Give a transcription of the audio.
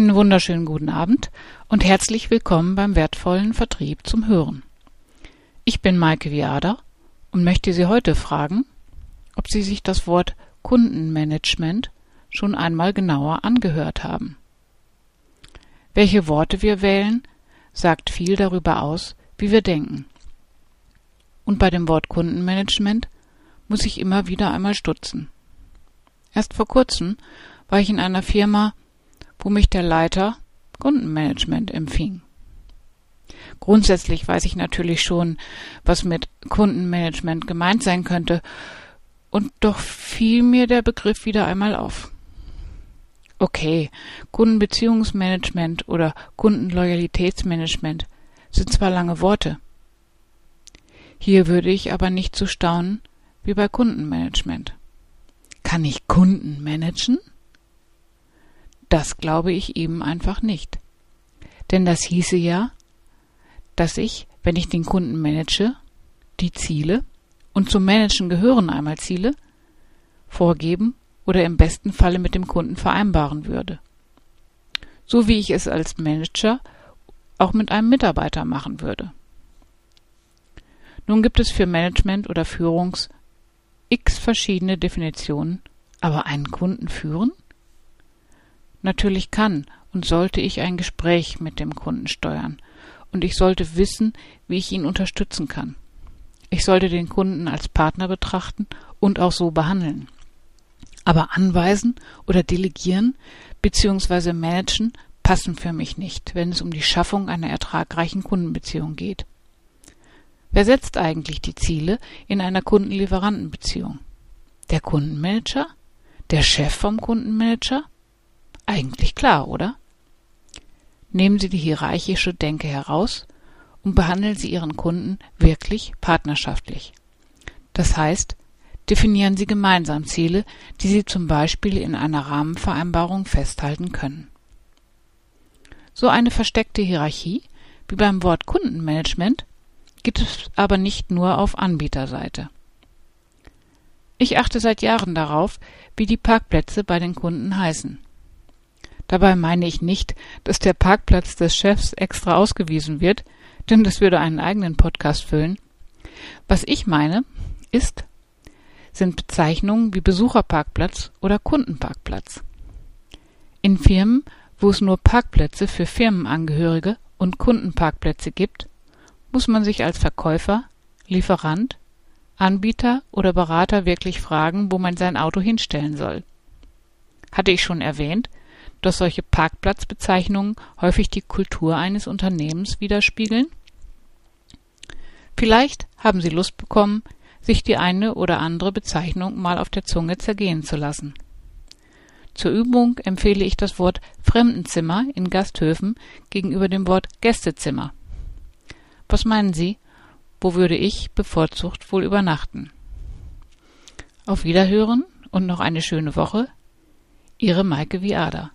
Einen wunderschönen guten Abend und herzlich willkommen beim wertvollen Vertrieb zum Hören. Ich bin Maike Viader und möchte Sie heute fragen, ob Sie sich das Wort Kundenmanagement schon einmal genauer angehört haben. Welche Worte wir wählen, sagt viel darüber aus, wie wir denken. Und bei dem Wort Kundenmanagement muss ich immer wieder einmal stutzen. Erst vor kurzem war ich in einer Firma, wo mich der Leiter Kundenmanagement empfing. Grundsätzlich weiß ich natürlich schon, was mit Kundenmanagement gemeint sein könnte, und doch fiel mir der Begriff wieder einmal auf. Okay, Kundenbeziehungsmanagement oder Kundenloyalitätsmanagement sind zwar lange Worte. Hier würde ich aber nicht so staunen wie bei Kundenmanagement. Kann ich Kunden managen? Das glaube ich eben einfach nicht. Denn das hieße ja, dass ich, wenn ich den Kunden manage, die Ziele, und zum Managen gehören einmal Ziele, vorgeben oder im besten Falle mit dem Kunden vereinbaren würde. So wie ich es als Manager auch mit einem Mitarbeiter machen würde. Nun gibt es für Management oder Führungs x verschiedene Definitionen, aber einen Kunden führen? Natürlich kann und sollte ich ein Gespräch mit dem Kunden steuern, und ich sollte wissen, wie ich ihn unterstützen kann. Ich sollte den Kunden als Partner betrachten und auch so behandeln. Aber anweisen oder delegieren bzw. managen passen für mich nicht, wenn es um die Schaffung einer ertragreichen Kundenbeziehung geht. Wer setzt eigentlich die Ziele in einer Kundenlieferantenbeziehung? Der Kundenmanager? Der Chef vom Kundenmanager? Eigentlich klar, oder? Nehmen Sie die hierarchische Denke heraus und behandeln Sie Ihren Kunden wirklich partnerschaftlich. Das heißt, definieren Sie gemeinsam Ziele, die Sie zum Beispiel in einer Rahmenvereinbarung festhalten können. So eine versteckte Hierarchie, wie beim Wort Kundenmanagement, gibt es aber nicht nur auf Anbieterseite. Ich achte seit Jahren darauf, wie die Parkplätze bei den Kunden heißen. Dabei meine ich nicht, dass der Parkplatz des Chefs extra ausgewiesen wird, denn das würde einen eigenen Podcast füllen. Was ich meine, ist, sind Bezeichnungen wie Besucherparkplatz oder Kundenparkplatz. In Firmen, wo es nur Parkplätze für Firmenangehörige und Kundenparkplätze gibt, muss man sich als Verkäufer, Lieferant, Anbieter oder Berater wirklich fragen, wo man sein Auto hinstellen soll. Hatte ich schon erwähnt, dass solche Parkplatzbezeichnungen häufig die Kultur eines Unternehmens widerspiegeln? Vielleicht haben Sie Lust bekommen, sich die eine oder andere Bezeichnung mal auf der Zunge zergehen zu lassen. Zur Übung empfehle ich das Wort Fremdenzimmer in Gasthöfen gegenüber dem Wort Gästezimmer. Was meinen Sie? Wo würde ich bevorzugt wohl übernachten? Auf Wiederhören und noch eine schöne Woche. Ihre Maike Viada